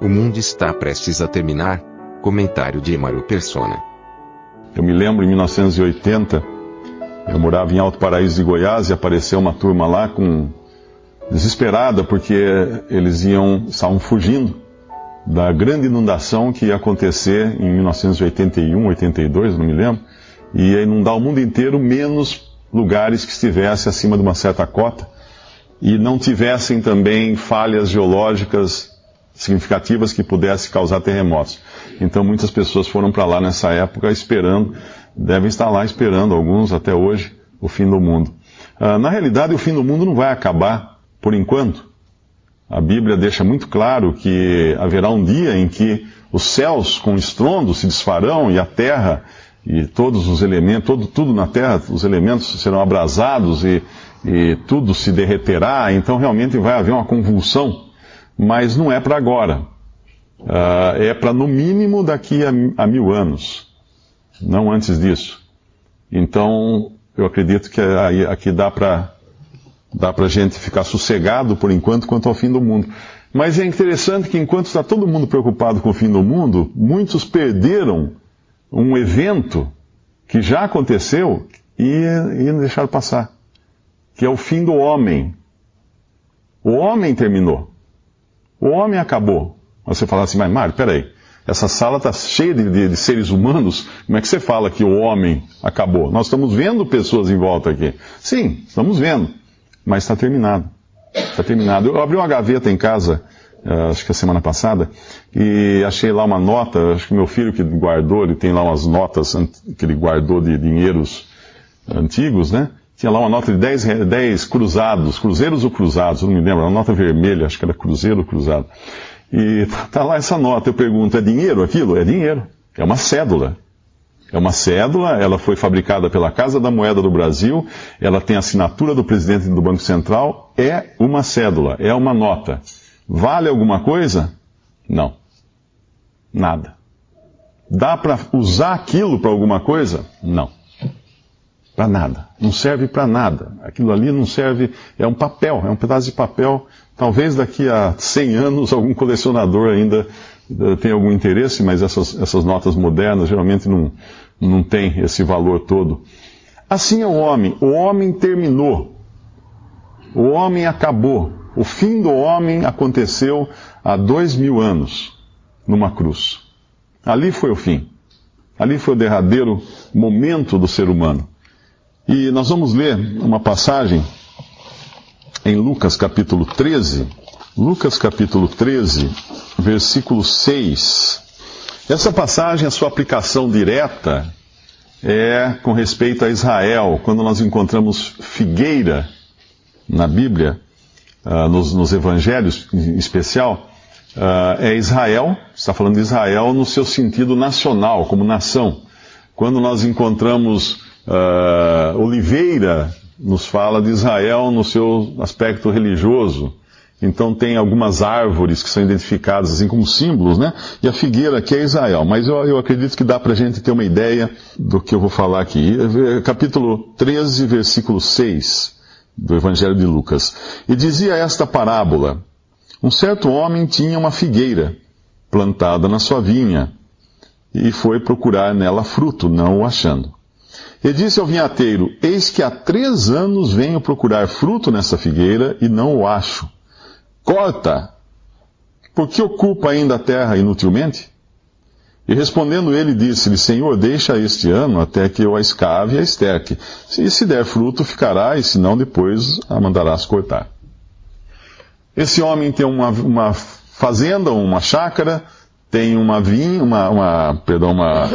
O mundo está prestes a terminar. Comentário de Emaro Persona. Eu me lembro em 1980, eu morava em Alto Paraíso de Goiás e apareceu uma turma lá com desesperada porque eles iam estavam fugindo da grande inundação que ia acontecer em 1981, 82, não me lembro, e ia inundar o mundo inteiro, menos lugares que estivessem acima de uma certa cota e não tivessem também falhas geológicas significativas que pudessem causar terremotos. Então muitas pessoas foram para lá nessa época esperando, devem estar lá esperando, alguns até hoje, o fim do mundo. Uh, na realidade, o fim do mundo não vai acabar por enquanto. A Bíblia deixa muito claro que haverá um dia em que os céus com estrondo se desfarão e a terra e todos os elementos, todo, tudo na terra, os elementos serão abrasados e, e tudo se derreterá, então realmente vai haver uma convulsão, mas não é para agora. Uh, é para no mínimo daqui a, a mil anos, não antes disso. Então, eu acredito que aqui dá para Dá a gente ficar sossegado por enquanto quanto ao fim do mundo. Mas é interessante que enquanto está todo mundo preocupado com o fim do mundo, muitos perderam um evento que já aconteceu e, e deixaram passar, que é o fim do homem. O homem terminou. O homem acabou. Você fala assim, mas Mário, peraí, essa sala está cheia de, de, de, seres humanos, como é que você fala que o homem acabou? Nós estamos vendo pessoas em volta aqui. Sim, estamos vendo mas está terminado. Está terminado. Eu abri uma gaveta em casa, uh, acho que a semana passada, e achei lá uma nota, acho que meu filho que guardou, ele tem lá umas notas que ele guardou de dinheiros antigos, né? Tinha lá uma nota de 10, 10 cruzados, cruzeiros ou cruzados, não me lembro, uma nota vermelha, acho que era cruzeiro ou cruzado. E tá lá essa nota, eu pergunto, é dinheiro aquilo? É dinheiro. É uma cédula. É uma cédula, ela foi fabricada pela Casa da Moeda do Brasil, ela tem a assinatura do presidente do Banco Central, é uma cédula, é uma nota. Vale alguma coisa? Não. Nada. Dá para usar aquilo para alguma coisa? Não. Para nada. Não serve para nada. Aquilo ali não serve, é um papel, é um pedaço de papel. Talvez daqui a 100 anos algum colecionador ainda tem algum interesse, mas essas, essas notas modernas geralmente não, não têm esse valor todo. Assim é o homem. O homem terminou. O homem acabou. O fim do homem aconteceu há dois mil anos, numa cruz. Ali foi o fim. Ali foi o derradeiro momento do ser humano. E nós vamos ler uma passagem em Lucas capítulo 13. Lucas capítulo 13, versículo 6. Essa passagem, a sua aplicação direta é com respeito a Israel, quando nós encontramos figueira na Bíblia, uh, nos, nos, evangelhos em especial, uh, é Israel, está falando de Israel no seu sentido nacional, como nação. Quando nós encontramos uh, oliveira, nos fala de Israel no seu aspecto religioso. Então tem algumas árvores que são identificadas assim como símbolos, né? E a figueira aqui é Israel. Mas eu, eu acredito que dá para a gente ter uma ideia do que eu vou falar aqui. Capítulo 13, versículo 6 do Evangelho de Lucas. E dizia esta parábola: Um certo homem tinha uma figueira plantada na sua vinha e foi procurar nela fruto, não o achando. E disse ao vinhateiro: Eis que há três anos venho procurar fruto nessa figueira e não o acho. Corta! Porque ocupa ainda a terra inutilmente? E respondendo ele, disse-lhe: Senhor, deixa este ano até que eu a escave e a esterque. E se der fruto, ficará, e se não, depois a mandarás cortar. Esse homem tem uma, uma fazenda, uma chácara, tem uma vinha, uma, uma, perdão, uma,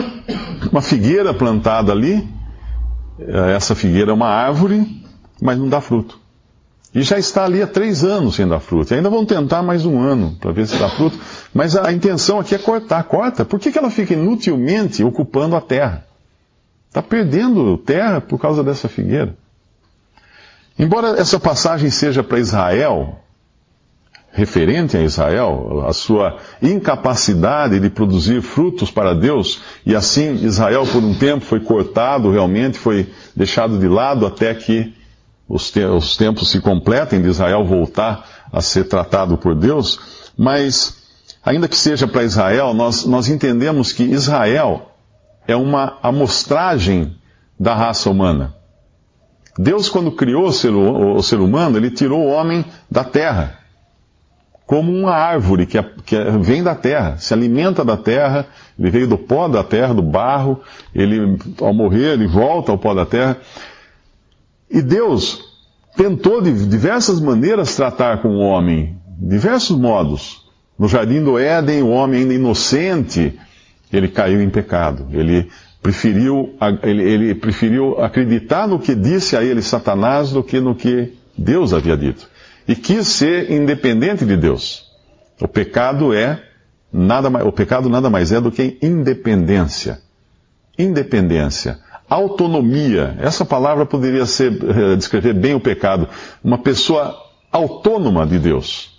uma figueira plantada ali. Essa figueira é uma árvore, mas não dá fruto. E já está ali há três anos sem dar fruto. E ainda vão tentar mais um ano para ver se dá fruto. Mas a intenção aqui é cortar. Corta. Por que, que ela fica inutilmente ocupando a terra? Está perdendo terra por causa dessa figueira. Embora essa passagem seja para Israel, referente a Israel, a sua incapacidade de produzir frutos para Deus, e assim Israel por um tempo foi cortado realmente, foi deixado de lado até que os, te os tempos se completem de Israel voltar a ser tratado por Deus, mas ainda que seja para Israel, nós, nós entendemos que Israel é uma amostragem da raça humana. Deus, quando criou o ser, o ser humano, ele tirou o homem da terra como uma árvore que, que, vem da terra, se alimenta da terra, ele veio do pó da terra, do barro, ele, ao morrer, ele volta ao pó da terra. E Deus tentou de diversas maneiras tratar com o homem, diversos modos. No jardim do Éden, o homem ainda inocente, ele caiu em pecado. Ele preferiu, ele, ele preferiu acreditar no que disse a ele Satanás do que no que Deus havia dito e quis ser independente de Deus. O pecado é nada mais, o pecado nada mais é do que independência. Independência. Autonomia. Essa palavra poderia ser, uh, descrever bem o pecado. Uma pessoa autônoma de Deus.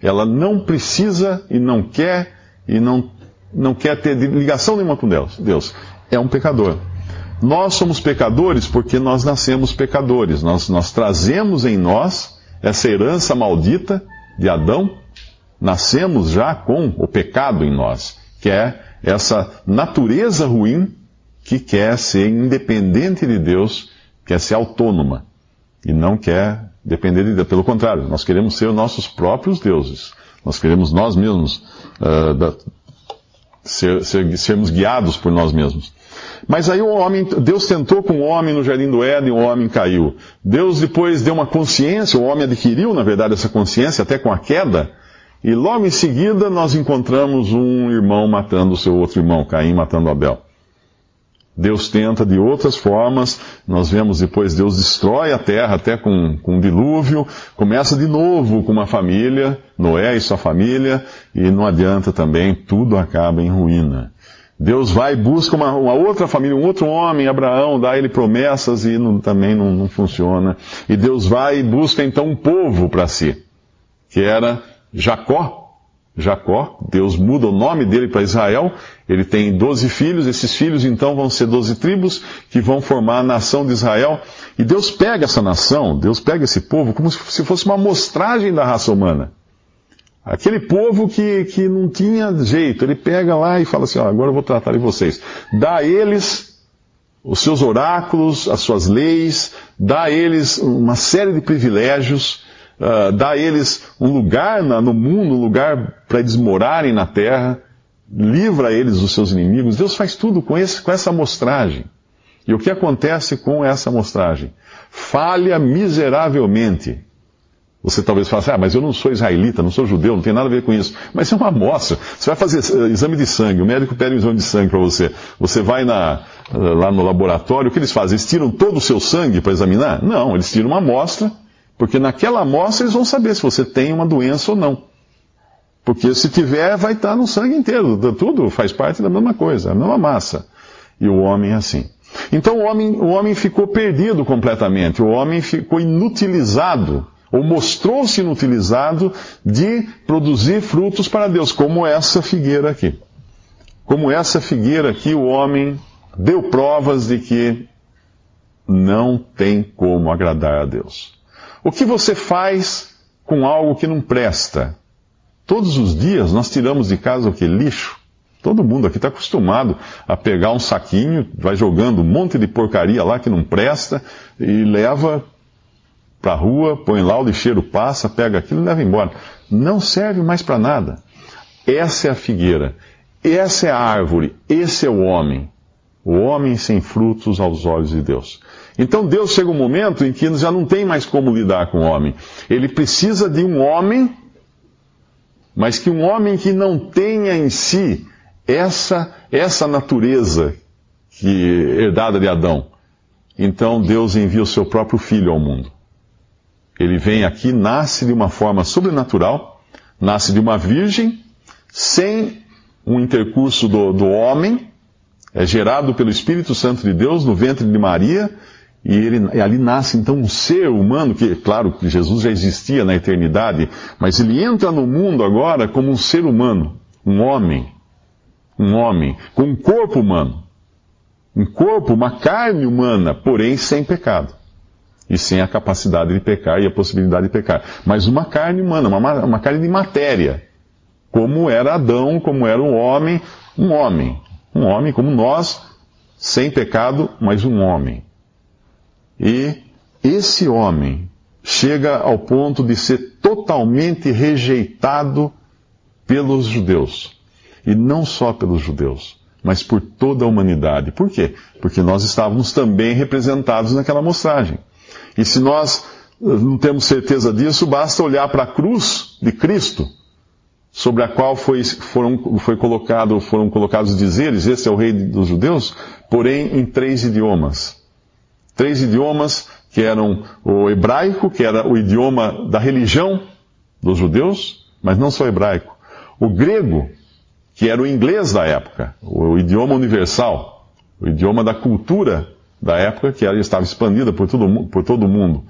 Ela não precisa e não quer e não, não quer ter ligação nenhuma com Deus. Deus é um pecador. Nós somos pecadores porque nós nascemos pecadores. Nós, nós trazemos em nós essa herança maldita de Adão, nascemos já com o pecado em nós, que é essa natureza ruim que quer ser independente de Deus, quer ser autônoma e não quer depender de Deus. Pelo contrário, nós queremos ser nossos próprios deuses. Nós queremos nós mesmos uh, da, ser, ser, sermos guiados por nós mesmos. Mas aí o homem, Deus tentou com o homem no jardim do Éden, o homem caiu. Deus depois deu uma consciência, o homem adquiriu, na verdade, essa consciência até com a queda. E logo em seguida nós encontramos um irmão matando o seu outro irmão, Caim matando Abel. Deus tenta de outras formas, nós vemos depois Deus destrói a terra até com, com um dilúvio, começa de novo com uma família, Noé e sua família, e não adianta também, tudo acaba em ruína. Deus vai e busca uma, uma, outra família, um outro homem, Abraão, dá ele promessas e não, também não, não funciona. E Deus vai e busca então um povo para si, que era Jacó. Jacó, Deus muda o nome dele para Israel, ele tem doze filhos, esses filhos então vão ser doze tribos que vão formar a nação de Israel. E Deus pega essa nação, Deus pega esse povo como se fosse uma amostragem da raça humana. Aquele povo que, que não tinha jeito, ele pega lá e fala assim: ó, agora eu vou tratar de vocês. Dá a eles os seus oráculos, as suas leis, dá a eles uma série de privilégios, uh, dá a eles um lugar na, no mundo, um lugar para eles morarem na terra, livra eles dos seus inimigos. Deus faz tudo com, esse, com essa amostragem. E o que acontece com essa amostragem? Falha miseravelmente. Você talvez fale assim, ah, mas eu não sou israelita, não sou judeu, não tem nada a ver com isso. Mas é uma amostra. Você vai fazer uh, exame de sangue, o médico pede um exame de sangue para você. Você vai na, uh, lá no laboratório, o que eles fazem? Eles tiram todo o seu sangue para examinar? Não, eles tiram uma amostra, porque naquela amostra eles vão saber se você tem uma doença ou não. Porque se tiver, vai estar no sangue inteiro. Tudo faz parte da mesma coisa, a mesma massa. E o homem é assim. Então o homem, o homem ficou perdido completamente, o homem ficou inutilizado ou mostrou-se inutilizado de produzir frutos para Deus, como essa figueira aqui. Como essa figueira aqui, o homem deu provas de que não tem como agradar a Deus. O que você faz com algo que não presta? Todos os dias nós tiramos de casa o que? Lixo. Todo mundo aqui está acostumado a pegar um saquinho, vai jogando um monte de porcaria lá que não presta e leva para a rua, põe lá, o lixeiro passa, pega aquilo e leva embora. Não serve mais para nada. Essa é a figueira, essa é a árvore, esse é o homem. O homem sem frutos aos olhos de Deus. Então Deus chega um momento em que já não tem mais como lidar com o homem. Ele precisa de um homem, mas que um homem que não tenha em si essa, essa natureza que herdada de Adão. Então Deus envia o seu próprio filho ao mundo. Ele vem aqui, nasce de uma forma sobrenatural, nasce de uma virgem, sem um intercurso do, do homem, é gerado pelo Espírito Santo de Deus no ventre de Maria, e, ele, e ali nasce então um ser humano, que, claro, que Jesus já existia na eternidade, mas ele entra no mundo agora como um ser humano, um homem, um homem, com um corpo humano. Um corpo, uma carne humana, porém sem pecado. E sem a capacidade de pecar e a possibilidade de pecar. Mas uma carne humana, uma, uma carne de matéria. Como era Adão, como era um homem, um homem. Um homem como nós, sem pecado, mas um homem. E esse homem chega ao ponto de ser totalmente rejeitado pelos judeus. E não só pelos judeus, mas por toda a humanidade. Por quê? Porque nós estávamos também representados naquela mostragem. E se nós eh, não temos certeza disso, basta olhar para a cruz de Cristo, sobre a qual foi, foram, foi colocado, foram colocados dizeres, esse é o rei dos judeus, porém em três idiomas. Três idiomas que eram o hebraico, que era o idioma da religião dos judeus, mas não só hebraico. O grego, que era o inglês da época, o idioma universal, o idioma da cultura da época, que ela estava expandida por, por todo o mundo.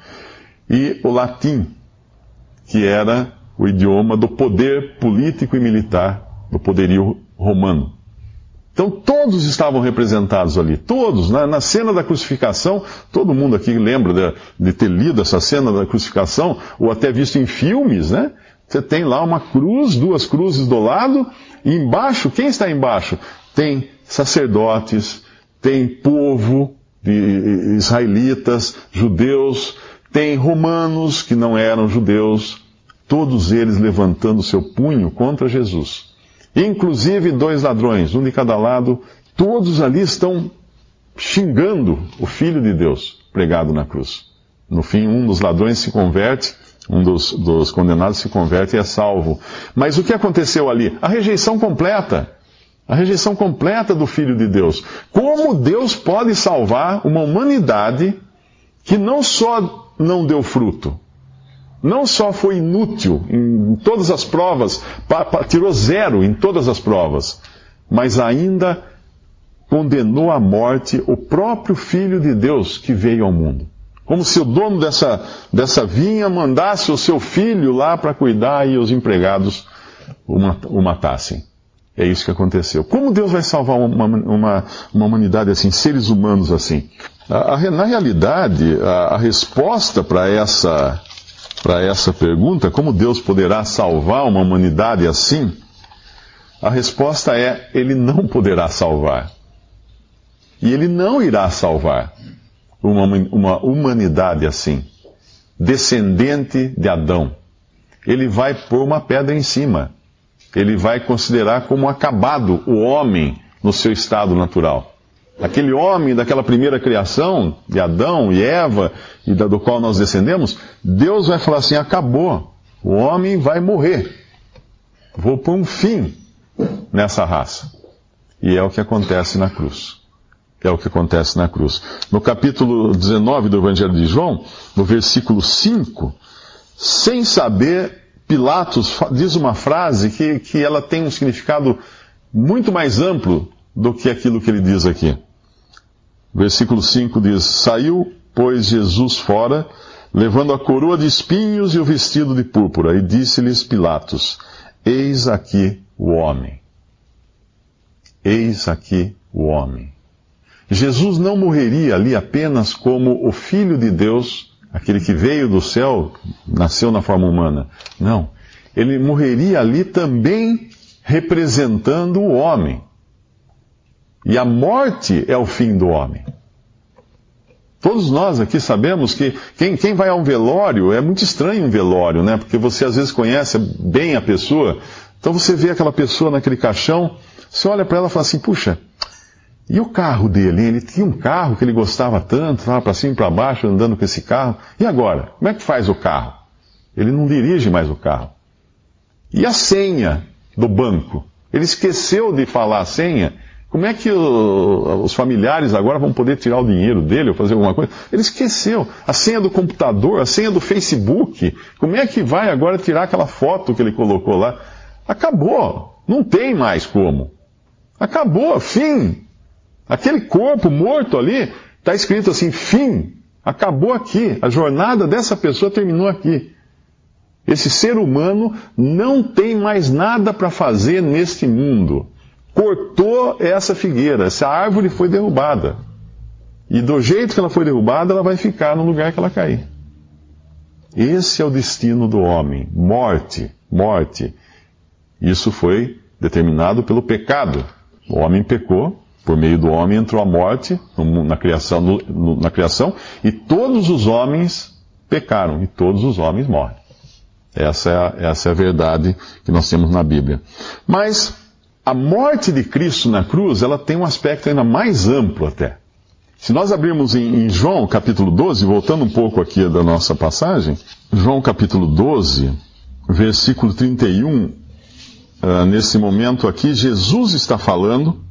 E o latim, que era o idioma do poder político e militar, do poderio romano. Então todos estavam representados ali, todos, na, na, cena da crucificação, todo mundo aqui lembra de, de, ter lido essa cena da crucificação, ou até visto em filmes, né? Você tem lá uma cruz, duas cruzes do lado, e embaixo, quem está embaixo? Tem sacerdotes, tem povo israelitas, judeus, tem romanos que não eram judeus, todos eles levantando seu punho contra Jesus. Inclusive dois ladrões, um de cada lado, todos ali estão xingando o Filho de Deus pregado na cruz. No fim, um dos ladrões se converte, um dos, dos condenados se converte e é salvo. Mas o que aconteceu ali? A rejeição completa. A rejeição completa do Filho de Deus. Como Deus pode salvar uma humanidade que não só não deu fruto, não só foi inútil em todas as provas, tirou zero em todas as provas, mas ainda condenou à morte o próprio Filho de Deus que veio ao mundo. Como se o dono dessa, dessa vinha mandasse o seu filho lá para cuidar e os empregados o matassem. É isso que aconteceu. Como Deus vai salvar uma, uma, uma humanidade assim, seres humanos assim? A, a, na realidade, a, a resposta para essa para essa pergunta, como Deus poderá salvar uma humanidade assim? A resposta é: Ele não poderá salvar. E Ele não irá salvar uma, uma humanidade assim, descendente de Adão. Ele vai pôr uma pedra em cima. Ele vai considerar como acabado o homem no seu estado natural. Aquele homem daquela primeira criação, de Adão e Eva, e da, do qual nós descendemos, Deus vai falar assim: acabou, o homem vai morrer. Vou pôr um fim nessa raça. E é o que acontece na cruz. É o que acontece na cruz. No capítulo 19 do Evangelho de João, no versículo 5, sem saber, Pilatos diz uma frase que, que ela tem um significado muito mais amplo do que aquilo que ele diz aqui. Versículo 5 diz: Saiu, pois, Jesus fora, levando a coroa de espinhos e o vestido de púrpura, e disse-lhes Pilatos: Eis aqui o homem. Eis aqui o homem. Jesus não morreria ali apenas como o Filho de Deus, aquele que veio do céu, nasceu na forma humana. Não. Ele morreria ali também representando o homem. E a morte é o fim do homem. Todos nós aqui sabemos que quem, quem, vai a um velório, é muito estranho um velório, né? Porque você às vezes conhece bem a pessoa, então você vê aquela pessoa naquele caixão, você olha para ela e fala assim: puxa, e o carro dele? Ele tinha um carro que ele gostava tanto, estava para cima e para baixo andando com esse carro. E agora? Como é que faz o carro? Ele não dirige mais o carro. E a senha do banco? Ele esqueceu de falar a senha Como é que o, os familiares agora vão poder tirar o dinheiro dele ou fazer alguma coisa? Ele esqueceu. A senha do computador, a senha do Facebook. Como é que vai agora tirar aquela foto que ele colocou lá? Acabou. Não tem mais como. Acabou. Fim. Aquele corpo morto ali, está escrito assim: fim. Acabou aqui. A jornada dessa pessoa terminou aqui. Esse ser humano não tem mais nada para fazer neste mundo cortou essa figueira, essa árvore foi derrubada. E do jeito que ela foi derrubada, ela vai ficar no lugar que ela cair. Esse é o destino do homem: morte, morte. Isso foi determinado pelo pecado. O homem pecou, por meio do homem entrou a morte na criação, no, na criação e todos os homens pecaram e todos os homens morrem. Essa é, a, essa é a verdade que nós temos na Bíblia. Mas a morte de Cristo na cruz, ela tem um aspecto ainda mais amplo até. Se nós abrirmos em, em João capítulo 12, voltando um pouco aqui da nossa passagem, João capítulo 12, versículo 31, uh, ah, nesse momento aqui, Jesus está falando,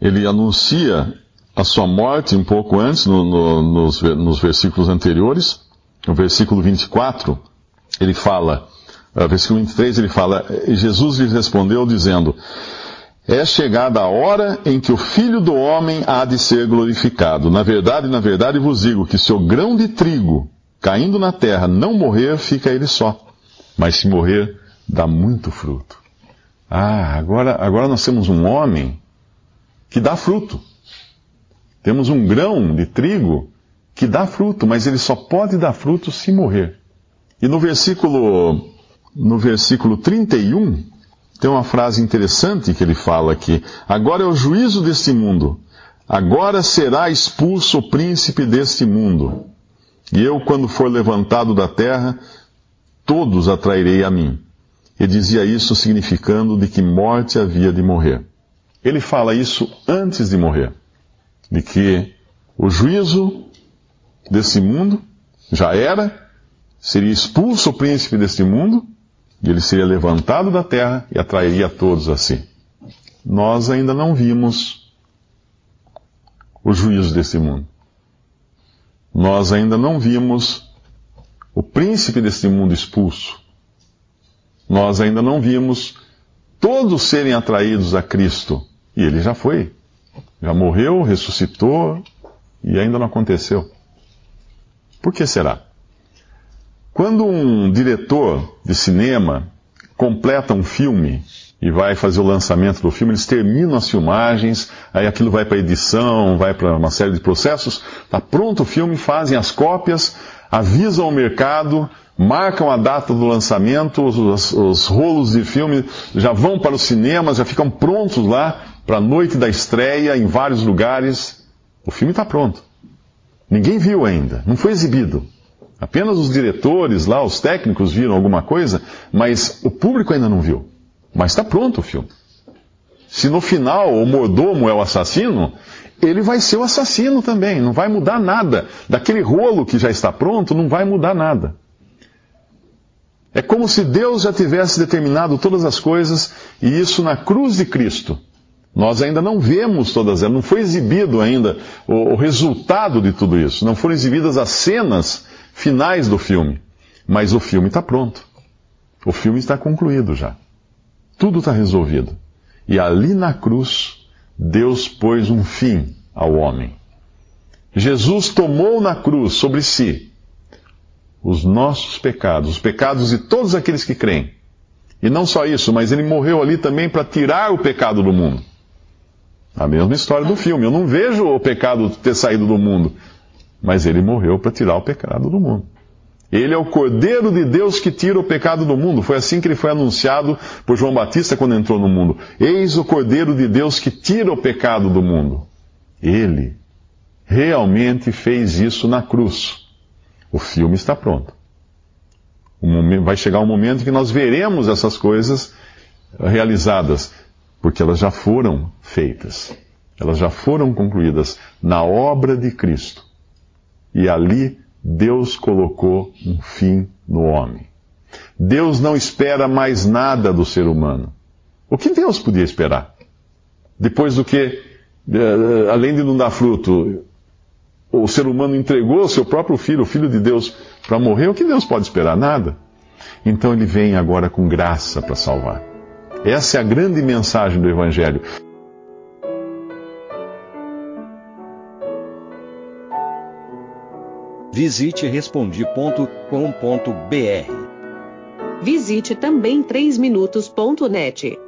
ele anuncia a sua morte um pouco antes, no, no, nos, nos, versículos anteriores. No versículo 24, ele fala, uh, versículo 23, ele fala, Jesus lhe respondeu dizendo, é chegada a hora em que o Filho do Homem há de ser glorificado. Na verdade, na verdade vos digo que se o grão de trigo caindo na terra não morrer, fica ele só. Mas se morrer, dá muito fruto. Ah, agora, agora nós temos um homem que dá fruto. Temos um grão de trigo que dá fruto, mas ele só pode dar fruto se morrer. E no versículo, no versículo 31, tem uma frase interessante que ele fala aqui. Agora é o juízo deste mundo. Agora será expulso o príncipe deste mundo. E eu, quando for levantado da terra, todos atrairei a mim. E dizia isso significando de que morte havia de morrer. Ele fala isso antes de morrer. De que o juízo desse mundo já era, seria expulso o príncipe deste mundo, e ele seria levantado da terra e atrairia todos a si. Nós ainda não vimos o juízo desse mundo. Nós ainda não vimos o príncipe deste mundo expulso. Nós ainda não vimos todos serem atraídos a Cristo. E ele já foi. Já morreu, ressuscitou e ainda não aconteceu. Por que será? Quando um diretor de cinema completa um filme e vai fazer o lançamento do filme, eles terminam as filmagens, aí aquilo vai para edição, vai para uma série de processos, está pronto o filme, fazem as cópias, avisam ao mercado, marcam a data do lançamento, os, os rolos de filme já vão para os cinemas, já ficam prontos lá para a noite da estreia em vários lugares. O filme está pronto. Ninguém viu ainda, não foi exibido. Apenas os diretores lá, os técnicos viram alguma coisa, mas o público ainda não viu. Mas está pronto o filme. Se no final o mordomo é o assassino, ele vai ser o assassino também. Não vai mudar nada. Daquele rolo que já está pronto, não vai mudar nada. É como se Deus já tivesse determinado todas as coisas, e isso na cruz de Cristo. Nós ainda não vemos todas elas, não foi exibido ainda o, o resultado de tudo isso. Não foram exibidas as cenas finais do filme. Mas o filme está pronto. O filme está concluído já. Tudo está resolvido. E ali na cruz, Deus pôs um fim ao homem. Jesus tomou na cruz sobre si os nossos pecados, os pecados de todos aqueles que creem. E não só isso, mas ele morreu ali também para tirar o pecado do mundo. A mesma história do filme. Eu não vejo o pecado ter saído do mundo, mas ele morreu para tirar o pecado do mundo. Ele é o Cordeiro de Deus que tira o pecado do mundo. Foi assim que ele foi anunciado por João Batista quando entrou no mundo. Eis o Cordeiro de Deus que tira o pecado do mundo. Ele realmente fez isso na cruz. O filme está pronto. vai chegar um momento que nós veremos essas coisas realizadas, porque elas já foram feitas. Elas já foram concluídas na obra de Cristo. E ali Deus colocou um fim no homem. Deus não espera mais nada do ser humano. O que Deus podia esperar? Depois do que é, além de não dar fruto, o ser humano entregou o seu próprio filho, o filho de Deus, para morrer, o que Deus pode esperar? Nada. Então ele vem agora com graça para salvar. Essa é a grande mensagem do Evangelho. Visite respondi.com.br. Visite também 3minutos.net.